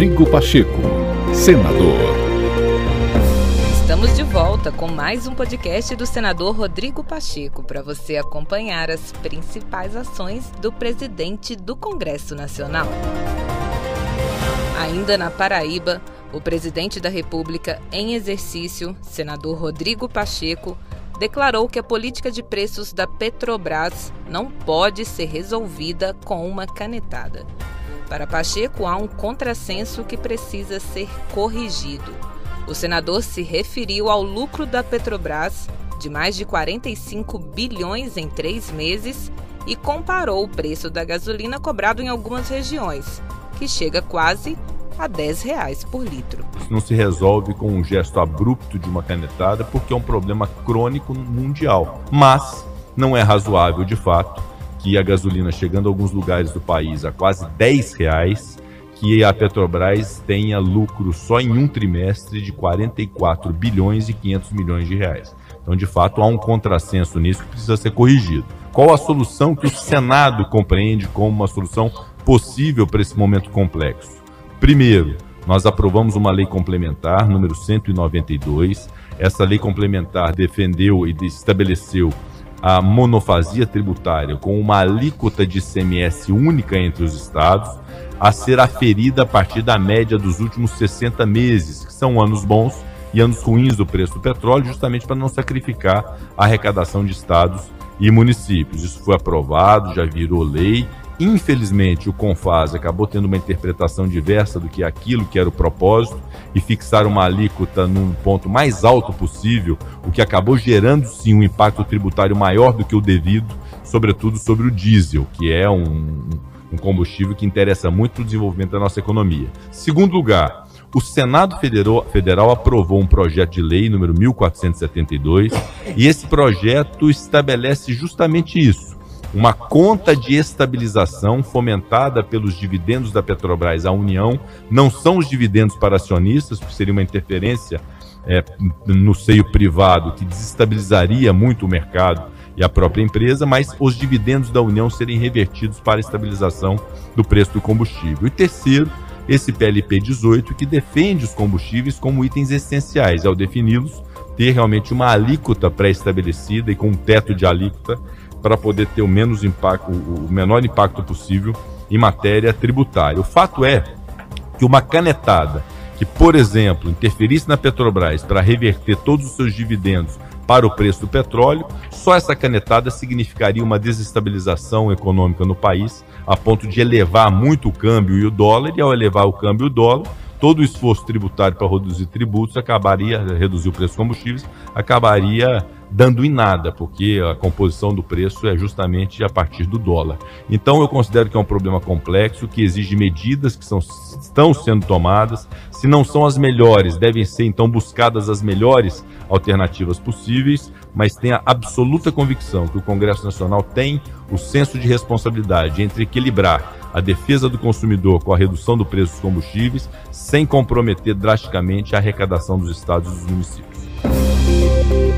Rodrigo Pacheco, senador. Estamos de volta com mais um podcast do senador Rodrigo Pacheco para você acompanhar as principais ações do presidente do Congresso Nacional. Ainda na Paraíba, o presidente da República em exercício, senador Rodrigo Pacheco, declarou que a política de preços da Petrobras não pode ser resolvida com uma canetada. Para Pacheco, há um contrassenso que precisa ser corrigido. O senador se referiu ao lucro da Petrobras, de mais de 45 bilhões em três meses, e comparou o preço da gasolina cobrado em algumas regiões, que chega quase a 10 reais por litro. Isso não se resolve com um gesto abrupto de uma canetada, porque é um problema crônico mundial. Mas não é razoável, de fato, que a gasolina chegando a alguns lugares do país a quase 10 reais, que a Petrobras tenha lucro só em um trimestre de 44 bilhões e 500 milhões de reais. Então, de fato, há um contrassenso nisso que precisa ser corrigido. Qual a solução que o Senado compreende como uma solução possível para esse momento complexo? Primeiro, nós aprovamos uma lei complementar, número 192. Essa lei complementar defendeu e estabeleceu a monofasia tributária com uma alíquota de ICMS única entre os estados, a ser aferida a partir da média dos últimos 60 meses, que são anos bons e anos ruins do preço do petróleo, justamente para não sacrificar a arrecadação de estados e municípios. Isso foi aprovado, já virou lei Infelizmente, o CONFAS acabou tendo uma interpretação diversa do que aquilo que era o propósito e fixar uma alíquota num ponto mais alto possível, o que acabou gerando sim um impacto tributário maior do que o devido, sobretudo sobre o diesel, que é um, um combustível que interessa muito o desenvolvimento da nossa economia. Segundo lugar, o Senado Federal, Federal, aprovou um projeto de lei número 1472 e esse projeto estabelece justamente isso uma conta de estabilização fomentada pelos dividendos da Petrobras à União. Não são os dividendos para acionistas, porque seria uma interferência é, no seio privado que desestabilizaria muito o mercado e a própria empresa, mas os dividendos da União serem revertidos para a estabilização do preço do combustível. E terceiro, esse PLP 18 que defende os combustíveis como itens essenciais, ao defini-los, ter realmente uma alíquota pré-estabelecida e com um teto de alíquota para poder ter o menos impacto, o menor impacto possível em matéria tributária. O fato é que uma canetada que, por exemplo, interferisse na Petrobras para reverter todos os seus dividendos para o preço do petróleo, só essa canetada significaria uma desestabilização econômica no país, a ponto de elevar muito o câmbio e o dólar, e ao elevar o câmbio e o dólar, todo o esforço tributário para reduzir tributos acabaria, reduzir o preço dos combustíveis, acabaria dando em nada, porque a composição do preço é justamente a partir do dólar. Então eu considero que é um problema complexo, que exige medidas que são, estão sendo tomadas. Se não são as melhores, devem ser então buscadas as melhores alternativas possíveis, mas tenha absoluta convicção que o Congresso Nacional tem o senso de responsabilidade entre equilibrar a defesa do consumidor com a redução do preço dos combustíveis, sem comprometer drasticamente a arrecadação dos estados e dos municípios.